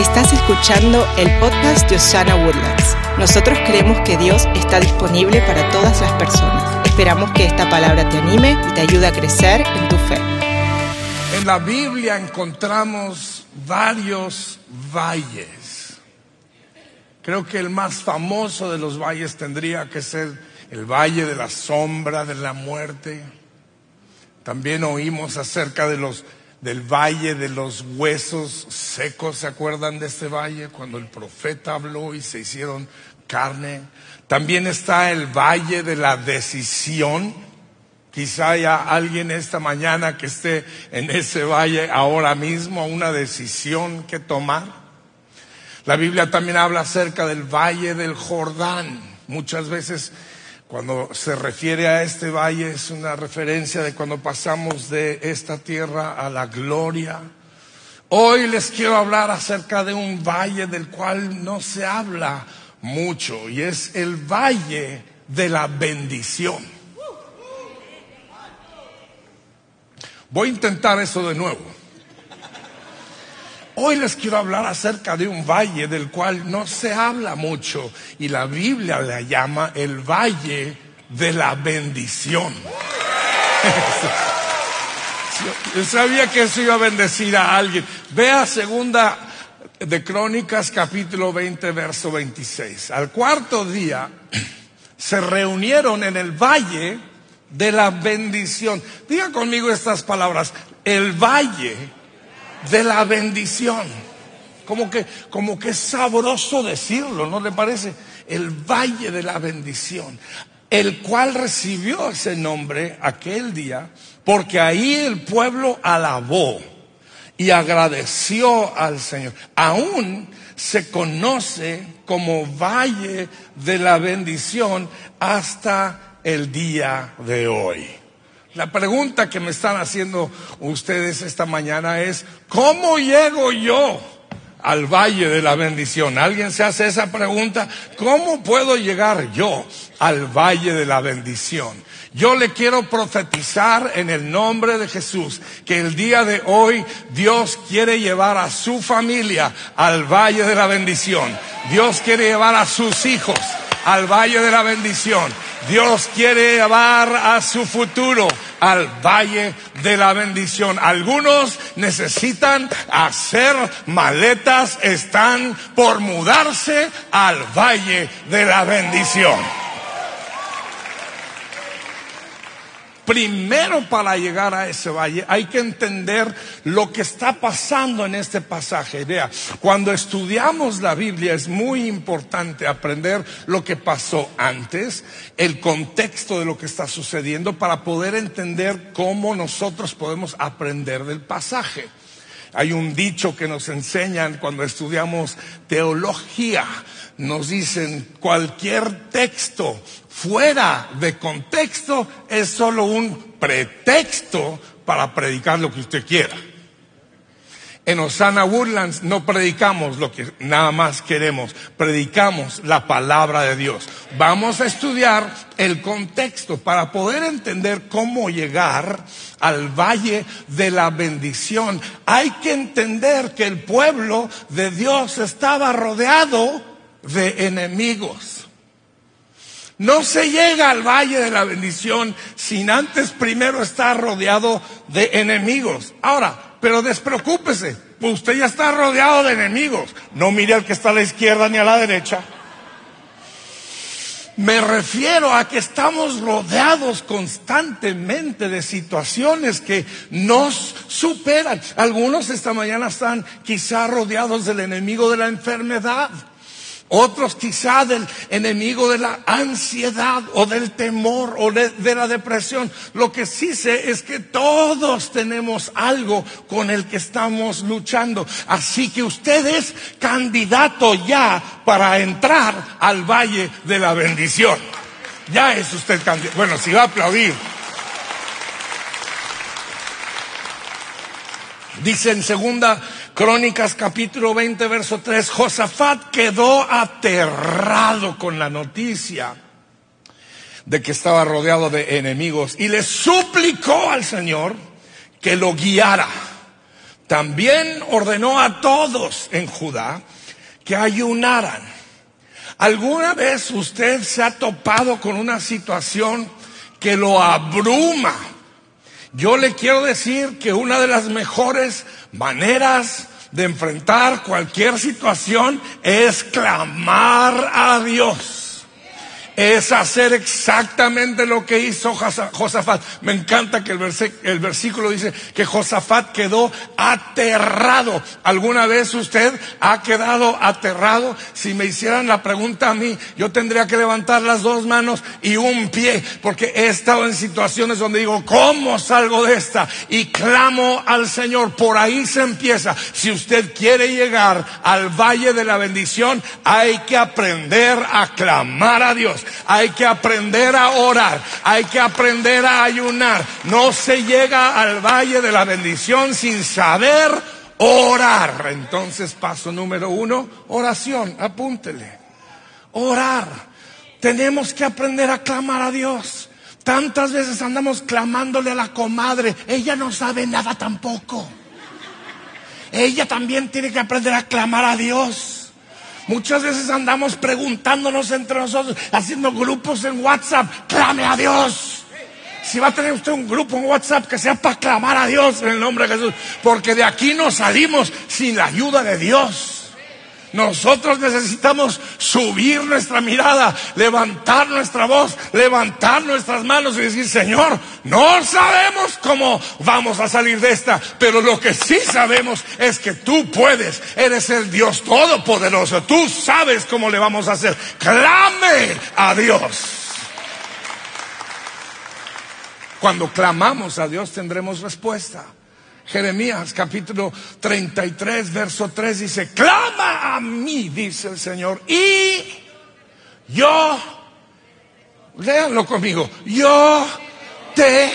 Estás escuchando el podcast de Osana Woodlands. Nosotros creemos que Dios está disponible para todas las personas. Esperamos que esta palabra te anime y te ayude a crecer en tu fe. En la Biblia encontramos varios valles. Creo que el más famoso de los valles tendría que ser el valle de la sombra de la muerte. También oímos acerca de los del valle de los huesos secos. ¿Se acuerdan de este valle? Cuando el profeta habló y se hicieron carne. También está el valle de la decisión. Quizá haya alguien esta mañana que esté en ese valle ahora mismo, una decisión que tomar. La Biblia también habla acerca del valle del Jordán. Muchas veces cuando se refiere a este valle es una referencia de cuando pasamos de esta tierra a la gloria. Hoy les quiero hablar acerca de un valle del cual no se habla mucho y es el valle de la bendición. Voy a intentar eso de nuevo. Hoy les quiero hablar acerca de un valle del cual no se habla mucho y la Biblia le llama el valle de la bendición. Yo sabía que eso iba a bendecir a alguien. Vea segunda de Crónicas capítulo 20 verso 26. Al cuarto día se reunieron en el valle de la bendición. Diga conmigo estas palabras. El valle de la bendición. Como que, como que es sabroso decirlo, ¿no le parece? El valle de la bendición, el cual recibió ese nombre aquel día, porque ahí el pueblo alabó y agradeció al Señor. Aún se conoce como valle de la bendición hasta el día de hoy. La pregunta que me están haciendo ustedes esta mañana es, ¿cómo llego yo al valle de la bendición? ¿Alguien se hace esa pregunta? ¿Cómo puedo llegar yo al valle de la bendición? Yo le quiero profetizar en el nombre de Jesús que el día de hoy Dios quiere llevar a su familia al valle de la bendición. Dios quiere llevar a sus hijos al valle de la bendición. Dios quiere llevar a su futuro al valle de la bendición. Algunos necesitan hacer maletas, están por mudarse al valle de la bendición. Primero para llegar a ese valle hay que entender lo que está pasando en este pasaje. Vea, cuando estudiamos la Biblia es muy importante aprender lo que pasó antes, el contexto de lo que está sucediendo para poder entender cómo nosotros podemos aprender del pasaje. Hay un dicho que nos enseñan cuando estudiamos teología. Nos dicen cualquier texto fuera de contexto es solo un pretexto para predicar lo que usted quiera. En Osana Woodlands no predicamos lo que nada más queremos, predicamos la palabra de Dios. Vamos a estudiar el contexto para poder entender cómo llegar al valle de la bendición. Hay que entender que el pueblo de Dios estaba rodeado de enemigos. No se llega al valle de la bendición sin antes primero estar rodeado de enemigos. Ahora, pero despreocúpese, pues usted ya está rodeado de enemigos. No mire al que está a la izquierda ni a la derecha. Me refiero a que estamos rodeados constantemente de situaciones que nos superan. Algunos esta mañana están quizá rodeados del enemigo de la enfermedad. Otros quizá del enemigo de la ansiedad o del temor o de, la depresión. Lo que sí sé es que todos tenemos algo con el que estamos luchando. Así que usted es candidato ya para entrar al valle de la bendición. Ya es usted candidato. Bueno, si va a aplaudir. Dice en segunda Crónicas capítulo 20, verso 3, Josafat quedó aterrado con la noticia de que estaba rodeado de enemigos y le suplicó al Señor que lo guiara también ordenó a todos en Judá que ayunaran. ¿Alguna vez usted se ha topado con una situación que lo abruma? Yo le quiero decir que una de las mejores maneras de enfrentar cualquier situación es clamar a Dios es hacer exactamente lo que hizo Josafat. Me encanta que el, versículo dice que Josafat quedó aterrado. ¿Alguna vez usted ha quedado aterrado? Si me hicieran la pregunta a mí, yo tendría que levantar las dos manos y un pie, porque he estado en situaciones donde digo, ¿cómo salgo de esta? Y clamo al Señor. Por ahí se empieza. Si usted quiere llegar al valle de la bendición, hay que aprender a clamar a Dios hay que aprender a orar, hay que aprender a ayunar. No se llega al valle de la bendición sin saber orar. Entonces, paso número uno, oración, apúntele. Orar. Tenemos que aprender a clamar a Dios. Tantas veces andamos clamándole a la comadre, ella no sabe nada tampoco. Ella también tiene que aprender a clamar a Dios. Muchas veces andamos preguntándonos entre nosotros, haciendo grupos en WhatsApp, clame a Dios. Si va a tener usted un grupo en WhatsApp que sea para clamar a Dios en el nombre de Jesús, porque de aquí no salimos sin la ayuda de Dios. Nosotros necesitamos subir nuestra mirada, levantar nuestra voz, levantar nuestras manos y decir, Señor, no sabemos cómo vamos a salir de esta, pero lo que sí sabemos es que tú puedes, eres el Dios Todopoderoso, tú sabes cómo le vamos a hacer. Clame a Dios. Cuando clamamos a Dios tendremos respuesta. Jeremías capítulo 33, verso 3 dice, clama a mí, dice el Señor, y yo, léanlo conmigo, yo te,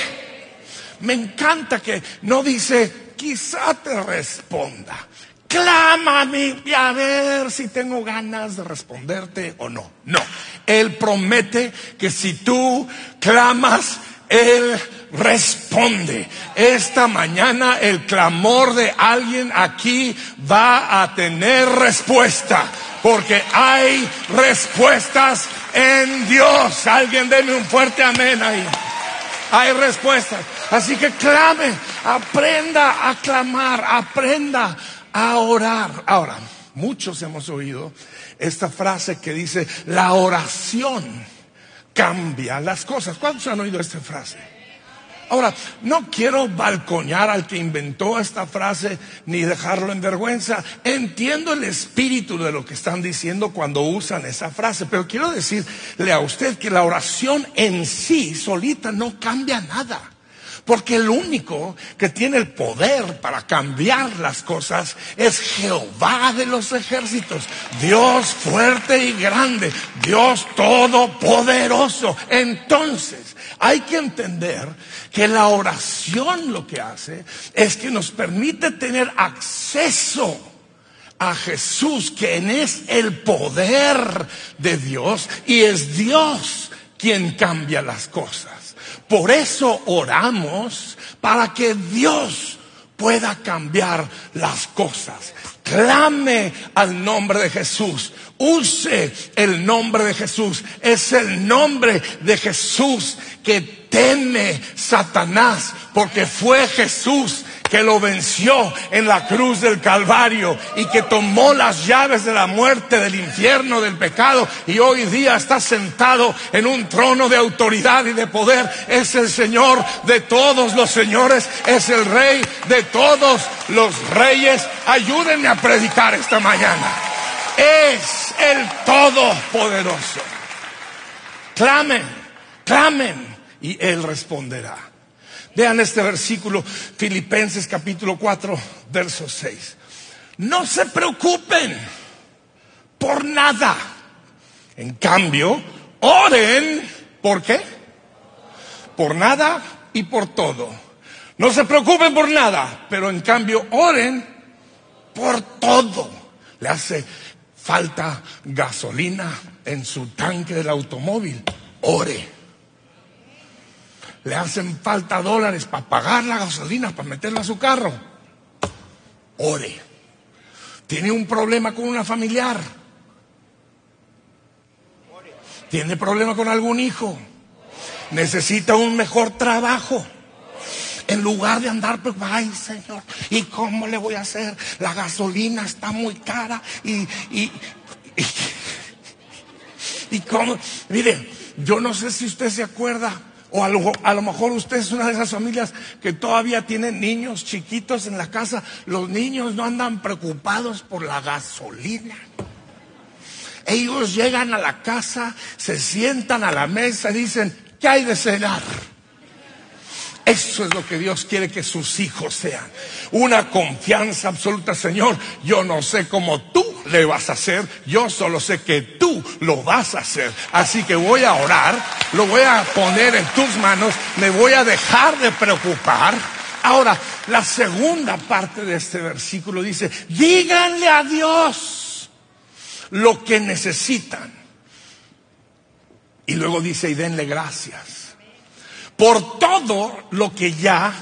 me encanta que no dice, quizá te responda. Clama a mí y a ver si tengo ganas de responderte o no. No, Él promete que si tú clamas, Él responde. Esta mañana el clamor de alguien aquí va a tener respuesta. Porque hay respuestas en Dios. Alguien deme un fuerte amén ahí. Hay respuestas. Así que clame, aprenda a clamar, aprenda a orar. Ahora, muchos hemos oído esta frase que dice, la oración cambia las cosas. ¿Cuántos han oído esta frase? Ahora, no quiero balcoñar al que inventó esta frase ni dejarlo en vergüenza. Entiendo el espíritu de lo que están diciendo cuando usan esa frase, pero quiero decirle a usted que la oración en sí solita no cambia nada. Porque el único que tiene el poder para cambiar las cosas es Jehová de los ejércitos, Dios fuerte y grande, Dios todopoderoso. Entonces, hay que entender que la oración lo que hace es que nos permite tener acceso a Jesús, quien es el poder de Dios y es Dios quien cambia las cosas. Por eso oramos para que Dios pueda cambiar las cosas. Clame al nombre de Jesús. Use el nombre de Jesús. Es el nombre de Jesús que teme Satanás porque fue Jesús que lo venció en la cruz del Calvario y que tomó las llaves de la muerte, del infierno, del pecado y hoy día está sentado en un trono de autoridad y de poder. Es el Señor de todos los señores, es el Rey de todos los reyes. Ayúdenme a predicar esta mañana. Es el Todopoderoso. Clamen, clamen y Él responderá. Vean este versículo, Filipenses capítulo 4, verso 6. No se preocupen por nada. En cambio, oren, ¿por qué? Por nada y por todo. No se preocupen por nada, pero en cambio oren por todo. Le hace falta gasolina en su tanque del automóvil. Ore le hacen falta dólares para pagar la gasolina, para meterla a su carro. ore. Tiene un problema con una familiar. Tiene problema con algún hijo. Necesita un mejor trabajo. En lugar de andar, pues, ay Señor, ¿y cómo le voy a hacer? La gasolina está muy cara y, y, y, y cómo. Mire, yo no sé si usted se acuerda, o a lo, a lo, mejor usted es una de esas familias que todavía tienen niños chiquitos en la casa. Los niños no andan preocupados por la gasolina. Ellos llegan a la casa, se sientan a la mesa y dicen, ¿qué hay de cenar? Eso es lo que Dios quiere que sus hijos sean. Una confianza absoluta, Señor. Yo no sé cómo tú le vas a hacer, yo solo sé que tú lo vas a hacer. Así que voy a orar, lo voy a poner en tus manos, me voy a dejar de preocupar. Ahora, la segunda parte de este versículo dice, díganle a Dios lo que necesitan. Y luego dice, y denle gracias por todo lo que ya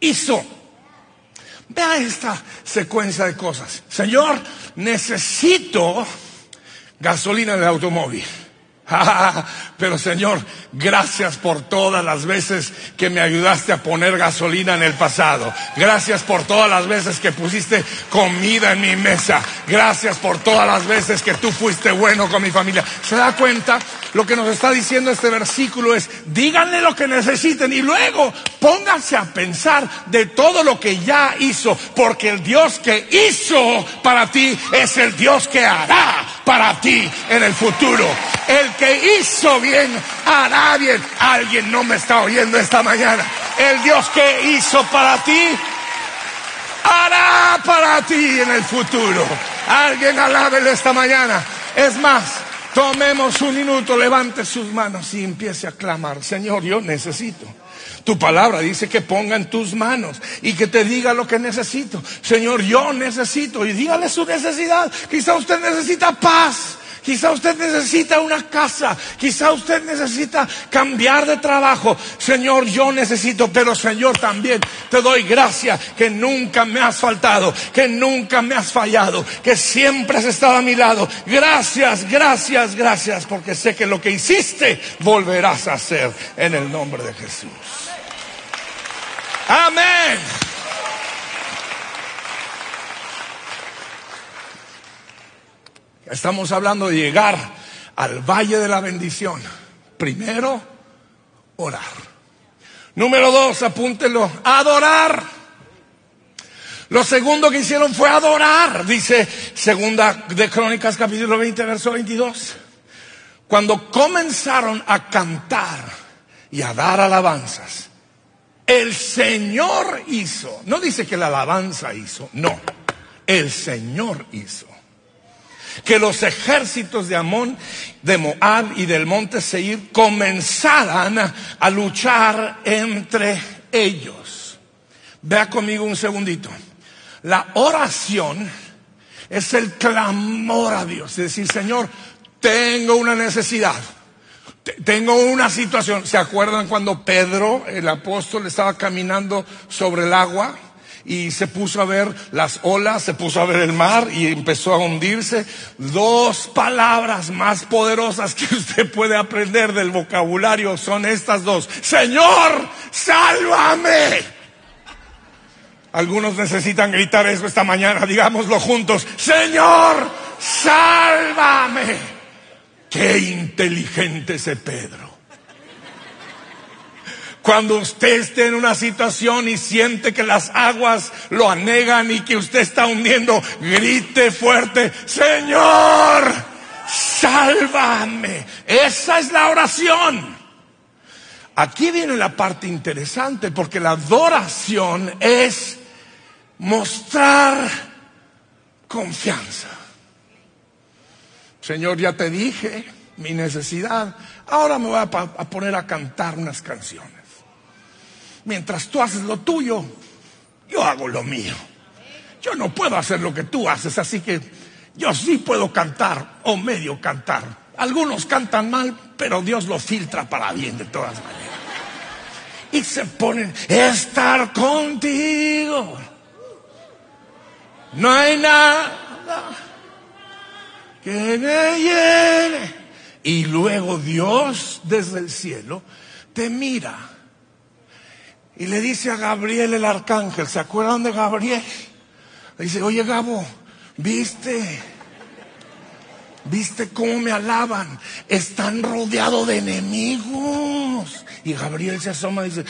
hizo. Vea esta secuencia de cosas. Señor, necesito gasolina en el automóvil. Pero Señor, gracias por todas las veces que me ayudaste a poner gasolina en el pasado. Gracias por todas las veces que pusiste comida en mi mesa. Gracias por todas las veces que tú fuiste bueno con mi familia. ¿Se da cuenta? Lo que nos está diciendo este versículo es, díganle lo que necesiten y luego pónganse a pensar de todo lo que ya hizo, porque el Dios que hizo para ti es el Dios que hará para ti en el futuro. El que hizo bien hará bien. Alguien no me está oyendo esta mañana. El Dios que hizo para ti hará para ti en el futuro. Alguien alábelo esta mañana. Es más, tomemos un minuto, levante sus manos y empiece a clamar. Señor, yo necesito. Tu palabra dice que ponga en tus manos y que te diga lo que necesito. Señor, yo necesito y dígale su necesidad. Quizá usted necesita paz. Quizá usted necesita una casa, quizá usted necesita cambiar de trabajo. Señor, yo necesito, pero Señor también te doy gracias que nunca me has faltado, que nunca me has fallado, que siempre has estado a mi lado. Gracias, gracias, gracias, porque sé que lo que hiciste volverás a hacer en el nombre de Jesús. Amén. Estamos hablando de llegar al valle de la bendición. Primero, orar. Número dos, apúntelo, adorar. Lo segundo que hicieron fue adorar, dice segunda de Crónicas capítulo 20, verso 22. Cuando comenzaron a cantar y a dar alabanzas, el Señor hizo, no dice que la alabanza hizo, no, el Señor hizo que los ejércitos de Amón, de Moab y del monte Seir comenzaran a luchar entre ellos. Vea conmigo un segundito. La oración es el clamor a Dios, es decir, Señor, tengo una necesidad. Tengo una situación. ¿Se acuerdan cuando Pedro, el apóstol, estaba caminando sobre el agua? Y se puso a ver las olas, se puso a ver el mar y empezó a hundirse. Dos palabras más poderosas que usted puede aprender del vocabulario son estas dos. Señor, sálvame. Algunos necesitan gritar eso esta mañana, digámoslo juntos. Señor, sálvame. Qué inteligente ese Pedro. Cuando usted esté en una situación y siente que las aguas lo anegan y que usted está hundiendo, grite fuerte, Señor, sálvame. Esa es la oración. Aquí viene la parte interesante porque la adoración es mostrar confianza. Señor, ya te dije mi necesidad. Ahora me voy a, poner a cantar unas canciones mientras tú haces lo tuyo, yo hago lo mío. Yo no puedo hacer lo que tú haces, así que yo sí puedo cantar o medio cantar. Algunos cantan mal, pero Dios lo filtra para bien de todas maneras. Y se ponen, estar contigo. No hay nada que me llene. Y luego Dios desde el cielo te mira y le dice a Gabriel el arcángel, ¿se acuerdan de Gabriel? Le dice, oye Gabo, ¿viste? ¿Viste cómo me alaban? Están rodeados de enemigos. Y Gabriel se asoma y dice,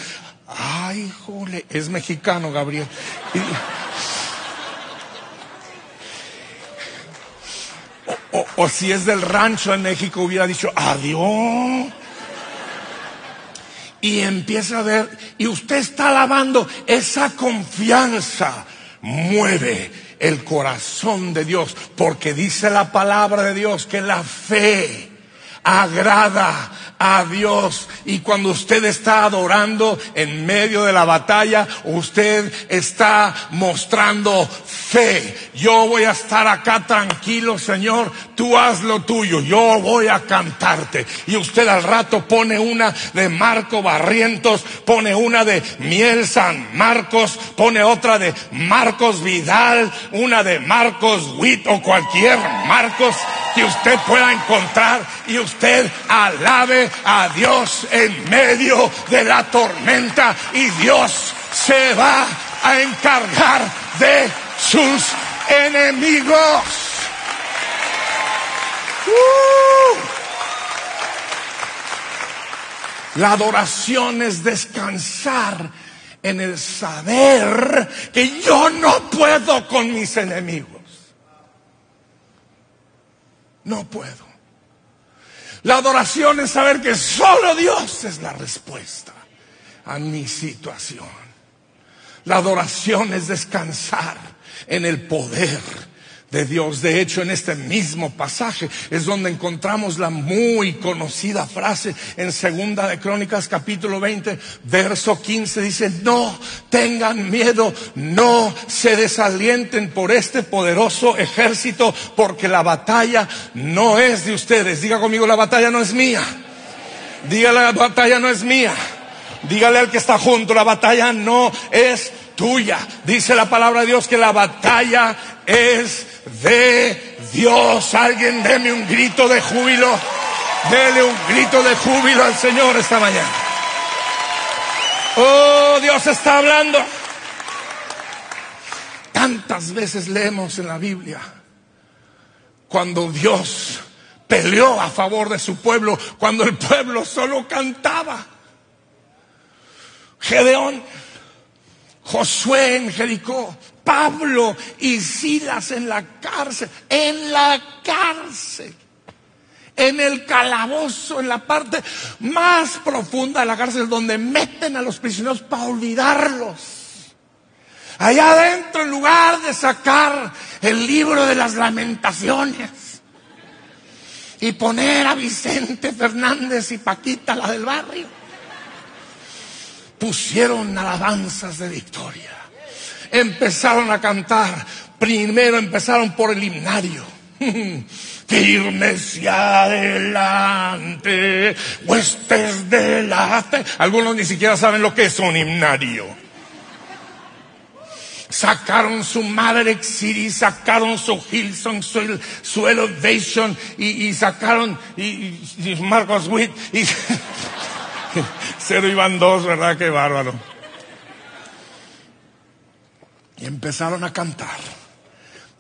ay, jole, es mexicano Gabriel. o, o si es del rancho en México hubiera dicho, adiós y empieza a ver, y usted está alabando, esa confianza mueve el corazón de Dios, porque dice la palabra de Dios que la fe agrada a Dios. Y cuando usted está adorando en medio de la batalla, usted está mostrando fe. Yo voy a estar acá tranquilo, Señor. Tú haz lo tuyo. Yo voy a cantarte. Y usted al rato pone una de Marco Barrientos, pone una de Miel San Marcos, pone otra de Marcos Vidal, una de Marcos Witt o cualquier Marcos que usted pueda encontrar y usted alabe a Dios en medio de la tormenta y Dios se va a encargar de sus enemigos. ¡Uh! La adoración es descansar en el saber que yo no puedo con mis enemigos. No puedo. La adoración es saber que solo Dios es la respuesta a mi situación. La adoración es descansar en el poder de Dios. De hecho, en este mismo pasaje es donde encontramos la muy conocida frase en Segunda de Crónicas capítulo 20, verso 15 dice, "No tengan miedo, no se desalienten por este poderoso ejército, porque la batalla no es de ustedes." Diga conmigo, la batalla no es mía. Dígale, la batalla no es mía. Dígale al que está junto, la batalla no es tuya. Dice la palabra de Dios que la batalla es de Dios. Alguien deme un grito de júbilo. Dele un grito de júbilo al Señor esta mañana. Oh, Dios está hablando. Tantas veces leemos en la Biblia cuando Dios peleó a favor de su pueblo, cuando el pueblo solo cantaba. Gedeón, Josué en Jericó, Pablo y Silas en la cárcel, en la cárcel, en el calabozo, en la parte más profunda de la cárcel, donde meten a los prisioneros para olvidarlos. Allá adentro, en lugar de sacar el libro de las lamentaciones y poner a Vicente Fernández y Paquita, la del barrio, pusieron alabanzas de victoria empezaron a cantar. Primero empezaron por el himnario. Firmes y adelante, huestes de. Algunos ni siquiera saben lo que es un himnario. Sacaron su Maverick City, sacaron su Hillsong, su, Elevation y, y sacaron y, y Marcos Witt y cero iban dos, ¿verdad? Qué bárbaro. Y empezaron a cantar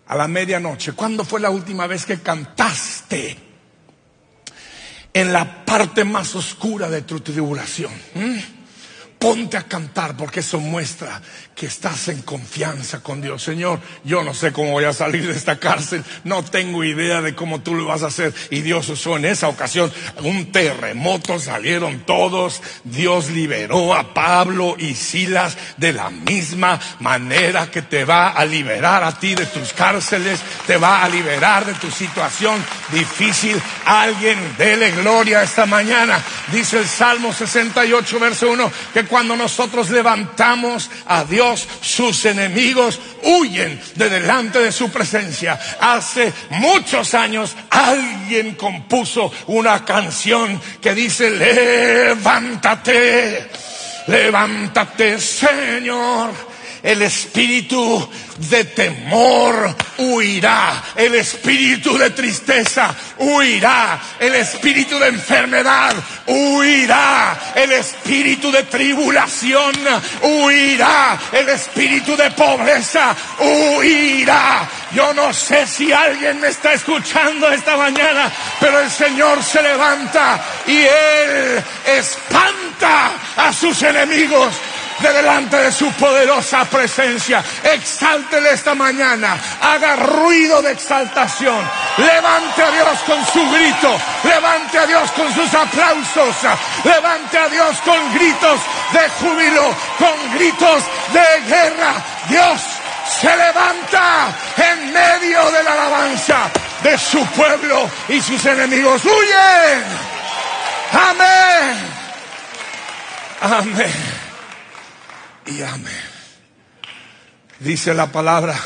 a la medianoche. ¿Cuándo fue la última vez que cantaste en la parte más oscura de tu tribulación? ¿Mm? Ponte a cantar porque eso muestra que estás en confianza con Dios. Señor, yo no sé cómo voy a salir de esta cárcel, no tengo idea de cómo tú lo vas a hacer. Y Dios usó en esa ocasión un terremoto, salieron todos, Dios liberó a Pablo y Silas de la misma manera que te va a liberar a ti de tus cárceles, te va a liberar de tu situación difícil. Alguien dele gloria esta mañana. Dice el Salmo 68, verso 1, que nosotros levantamos a Dios, sus enemigos huyen de delante de su presencia. Hace muchos años alguien compuso una canción que dice, levántate, levántate Señor El espíritu de temor huirá. El espíritu de tristeza huirá. El espíritu de enfermedad huirá. El espíritu de tribulación huirá. El espíritu de pobreza huirá. Yo no sé si alguien me está escuchando esta mañana, pero el Señor se levanta y Él espanta a sus enemigos de delante de su poderosa presencia. Exáltele esta mañana, haga ruido de exaltación, levante a Dios con su grito, levante a Dios con sus aplausos, levante a Dios con gritos de júbilo, con gritos de guerra. Dios se levanta en medio de la alabanza de su pueblo y sus enemigos huyen. Amén. Amén. Y amén. Dice la palabra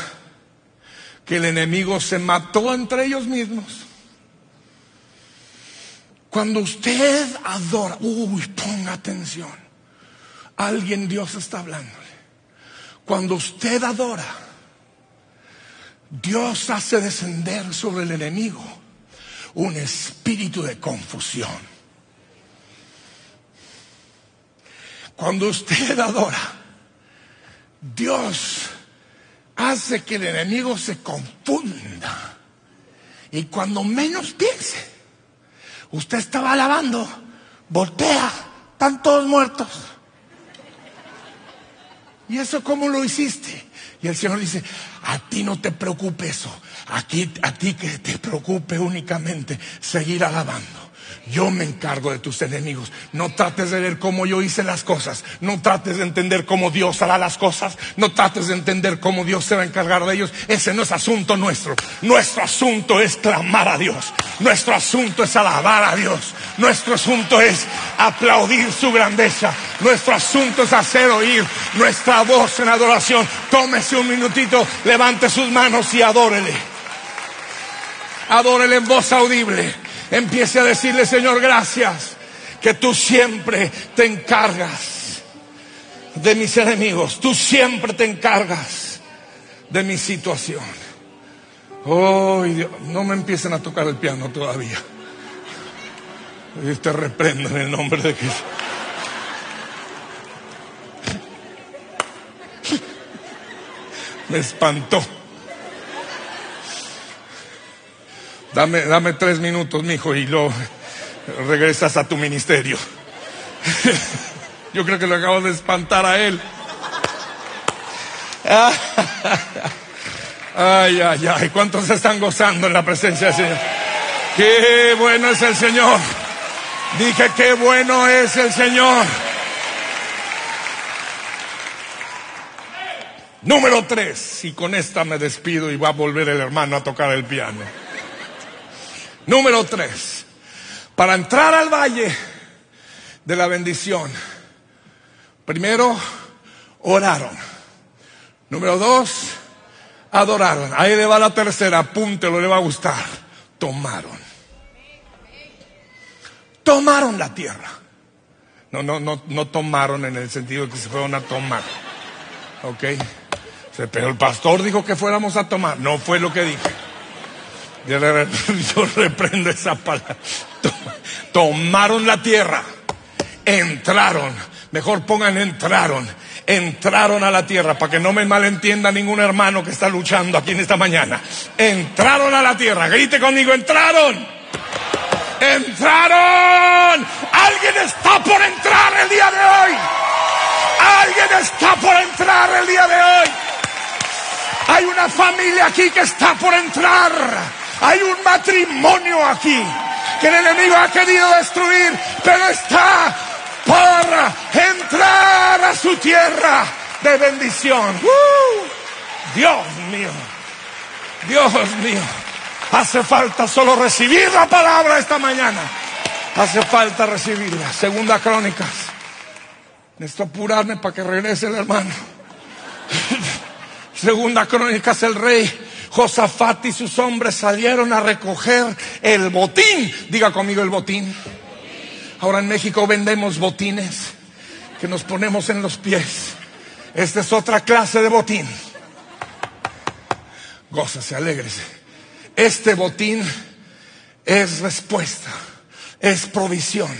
que el enemigo se mató entre ellos mismos. Cuando usted adora, uy, ponga atención. Alguien Dios está hablándole. Cuando usted adora, Dios hace descender sobre el enemigo un espíritu de confusión. Cuando usted adora, Dios hace que el enemigo se confunda. Y cuando menos piense, usted estaba alabando, voltea, están todos muertos. ¿Y eso cómo lo hiciste? Y el Señor dice, a ti no te preocupe eso, aquí, a ti que te preocupe únicamente seguir alabando. Yo me encargo de tus enemigos. No trates de ver cómo yo hice las cosas. No trates de entender cómo Dios hará las cosas. No trates de entender cómo Dios se va a encargar de ellos. Ese no es asunto nuestro. Nuestro asunto es clamar a Dios. Nuestro asunto es alabar a Dios. Nuestro asunto es aplaudir su grandeza. Nuestro asunto es hacer oír nuestra voz en adoración. Tómese un minutito, levante sus manos y adórele. Adórele en voz audible. Empiece a decirle, Señor, gracias, que tú siempre te encargas de mis enemigos, tú siempre te encargas de mi situación. Oh, Dios, no me empiecen a tocar el piano todavía. Y te reprendo en el nombre de Jesús. Me espantó. Dame, dame tres minutos, mijo, y luego regresas a tu ministerio. Yo creo que lo acabo de espantar a él. Ay, ay, ay, ¿cuántos están gozando en la presencia del Señor? Qué bueno es el Señor. Dije, qué bueno es el Señor. Número tres, y con esta me despido y va a volver el hermano a tocar el piano. Número tres, para entrar al valle de la bendición, primero oraron. Número dos, adoraron. Ahí le va la tercera, apúntelo, le va a gustar. Tomaron. Tomaron la tierra. No, no, no, no tomaron en el sentido de que se fueron a tomar. ¿Ok? Pero el pastor dijo que fuéramos a tomar. No fue lo que dije. Yo reprendo esa palabra. Tomaron la tierra. Entraron. Mejor pongan entraron. Entraron a la tierra para que no me malentienda ningún hermano que está luchando aquí en esta mañana. Entraron a la tierra. Grite conmigo, entraron. Entraron. Alguien está por entrar el día de hoy. Alguien está por entrar el día de hoy. Hay una familia aquí que está por entrar. Hay un matrimonio aquí que el enemigo ha querido destruir, pero está por entrar a su tierra de bendición. Dios mío, Dios mío, hace falta solo recibir la palabra esta mañana. Hace falta recibirla. Segunda Crónicas. Necesito apurarme para que regrese el hermano. Segunda Crónicas, el rey Josafat y sus hombres salieron a recoger el botín. Diga conmigo el botín. Ahora en México vendemos botines que nos ponemos en los pies Esta es otra clase de botín. Gózase, alégrese. Este botín es respuesta, es provisión.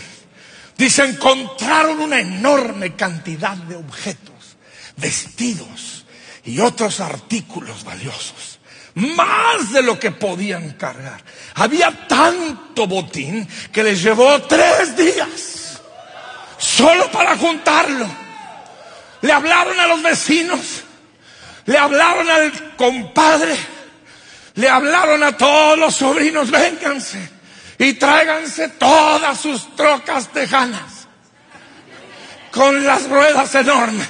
Dice, encontraron una enorme cantidad de objetos, vestidos y otros artículos valiosos. Más de lo que podían cargar. Había tanto botín que les llevó tres días solo para juntarlo. Le hablaron a los vecinos, le hablaron al compadre, le hablaron a todos los sobrinos, vénganse y tráiganse todas sus trocas tejanas con las ruedas enormes,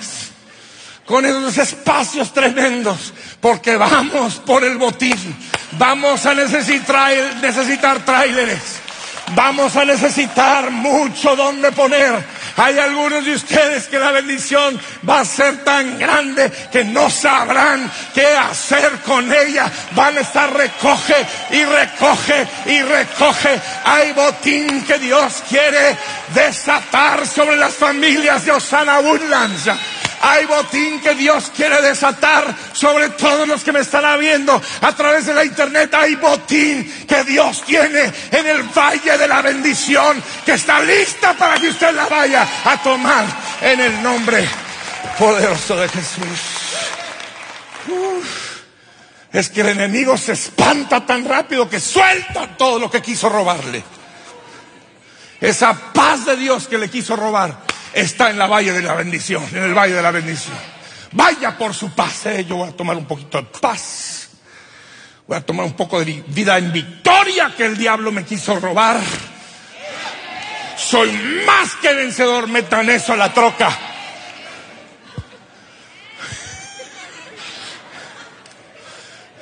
con esos espacios tremendos, porque vamos por el botín, vamos a necesitar, tráileres, vamos a necesitar mucho donde poner hay algunos de ustedes que la bendición va a ser tan grande que no sabrán qué hacer con ella. Van a estar recoge y recoge y recoge. Hay botín que Dios quiere desatar sobre las familias de Osana Woodlands. Hay botín que Dios quiere desatar sobre todos los que me están viendo a través de la internet. Hay botín que Dios tiene en el valle de la bendición que está lista para que usted la vaya a tomar en el nombre poderoso de Jesús. es que el enemigo se espanta tan rápido que suelta todo lo que quiso robarle. Esa paz de Dios que le quiso robar está en la valle de la bendición, en el valle de la bendición. Vaya por su paz. ¿eh? Yo voy a tomar un poquito de paz. Voy a tomar un poco de vida en victoria que el diablo me quiso robar. Soy más que vencedor. Metan eso a la troca.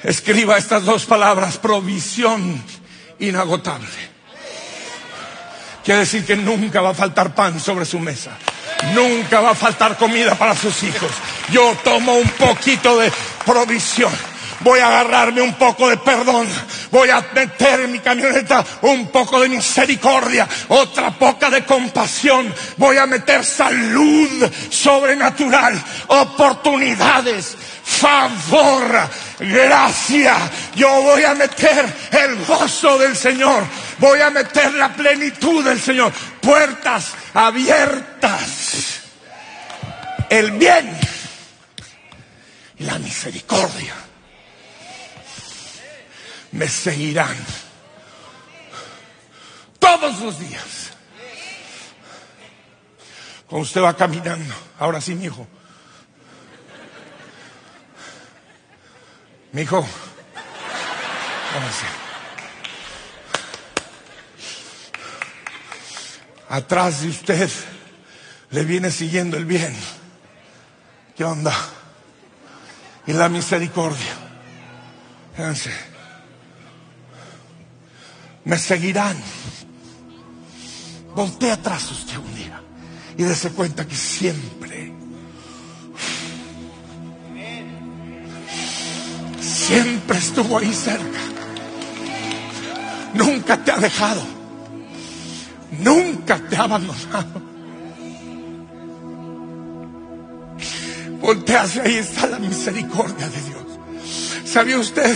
Escriba estas dos palabras, provisión inagotable. Quiere decir que nunca va a faltar pan sobre su mesa. Nunca va a faltar comida para sus hijos. Yo tomo un poquito de provisión. Voy a agarrarme un poco de perdón. Voy a meter en mi camioneta un poco de misericordia. Otra poca de compasión. Voy a meter salud sobrenatural. Oportunidades favor, gracia. Yo voy a meter el gozo del Señor. Voy a meter la plenitud del Señor. Puertas abiertas. El bien y la misericordia me seguirán todos los días. Cuando usted va caminando, ahora sí, mi hijo Mi hijo, Atrás de usted le viene siguiendo el bien. ¿Qué onda? Y la misericordia. Fíjense. Me seguirán. Voltea atrás usted un día y dése cuenta que siempre siempre estuvo ahí cerca. Nunca te ha dejado. Nunca te ha abandonado. Voltease, ahí está la misericordia de Dios. ¿Sabía usted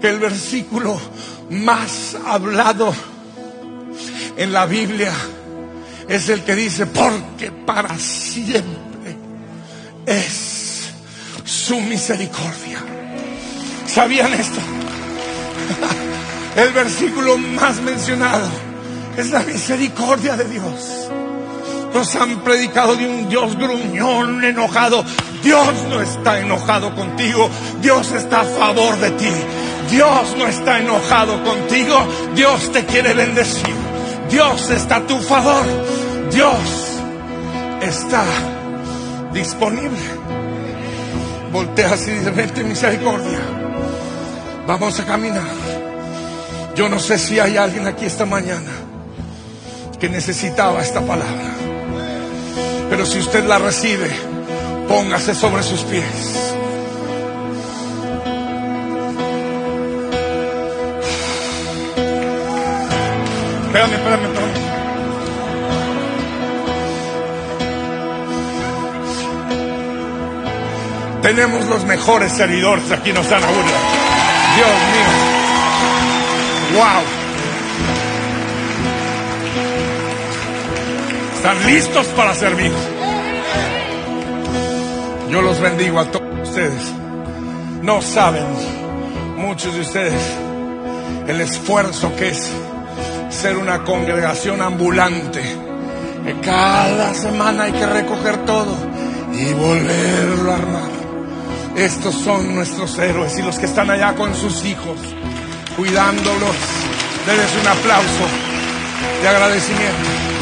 que el versículo más hablado en la Biblia es el que dice, porque para siempre es su misericordia? ¿Sabían esto? El versículo más mencionado es la misericordia de Dios. Nos han predicado de un Dios gruñón, enojado. Dios no está enojado contigo. Dios está a favor de ti. Dios no está enojado contigo. Dios te quiere bendecir. Dios está a tu favor. Dios está disponible. Volteas y dice, vente misericordia. Vamos a caminar. Yo no sé si hay alguien aquí esta mañana que necesitaba esta palabra. Pero si usted la recibe, póngase sobre sus pies. Espérame, espérame, espérame. Tenemos los mejores servidores aquí en Osana Woodlands. Dios mío. Wow. Están listos para servir. Yo los bendigo a todos ustedes. No saben muchos de ustedes el esfuerzo que es ser una congregación ambulante. Que cada semana hay que recoger todo y volverlo a armar. Estos son nuestros héroes y los que están allá con sus hijos, cuidándolos. Denles un aplauso de agradecimiento.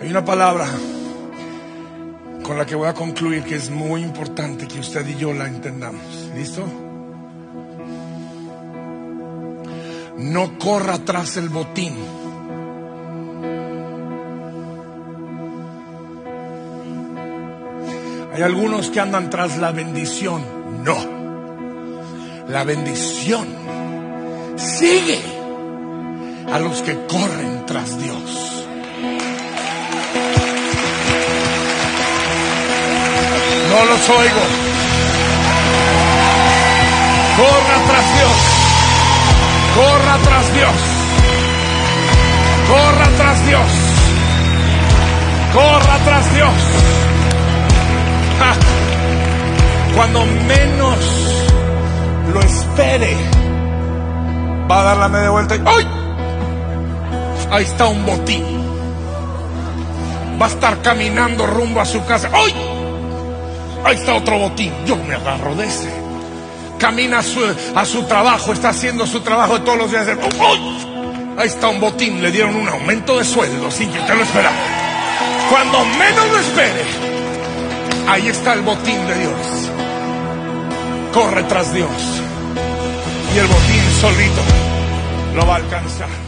Hay una palabra con la que voy a concluir que es muy importante que usted y yo la entendamos. ¿Listo? No corra tras el botín. Hay algunos que andan tras la bendición. No. La bendición sigue a los que corren tras Dios. No los oigo. Corra tras Dios. Corra tras Dios. Corra tras Dios. Corra tras Dios. Ja. Cuando menos lo espere, va a dar la media vuelta y ¡ay! Ahí está un botín. Va a estar caminando rumbo a su casa. ¡Ay! Ahí está otro botín. Yo me agarro de ese. Camina a su, a su trabajo, está haciendo su trabajo de todos los días. ¡Ay! Ahí está un botín. Le dieron un aumento de sueldo sin que usted lo esperaba. Cuando menos lo espere, ahí está el botín de Dios. Corre tras Dios. Y el botín solito lo va a alcanzar.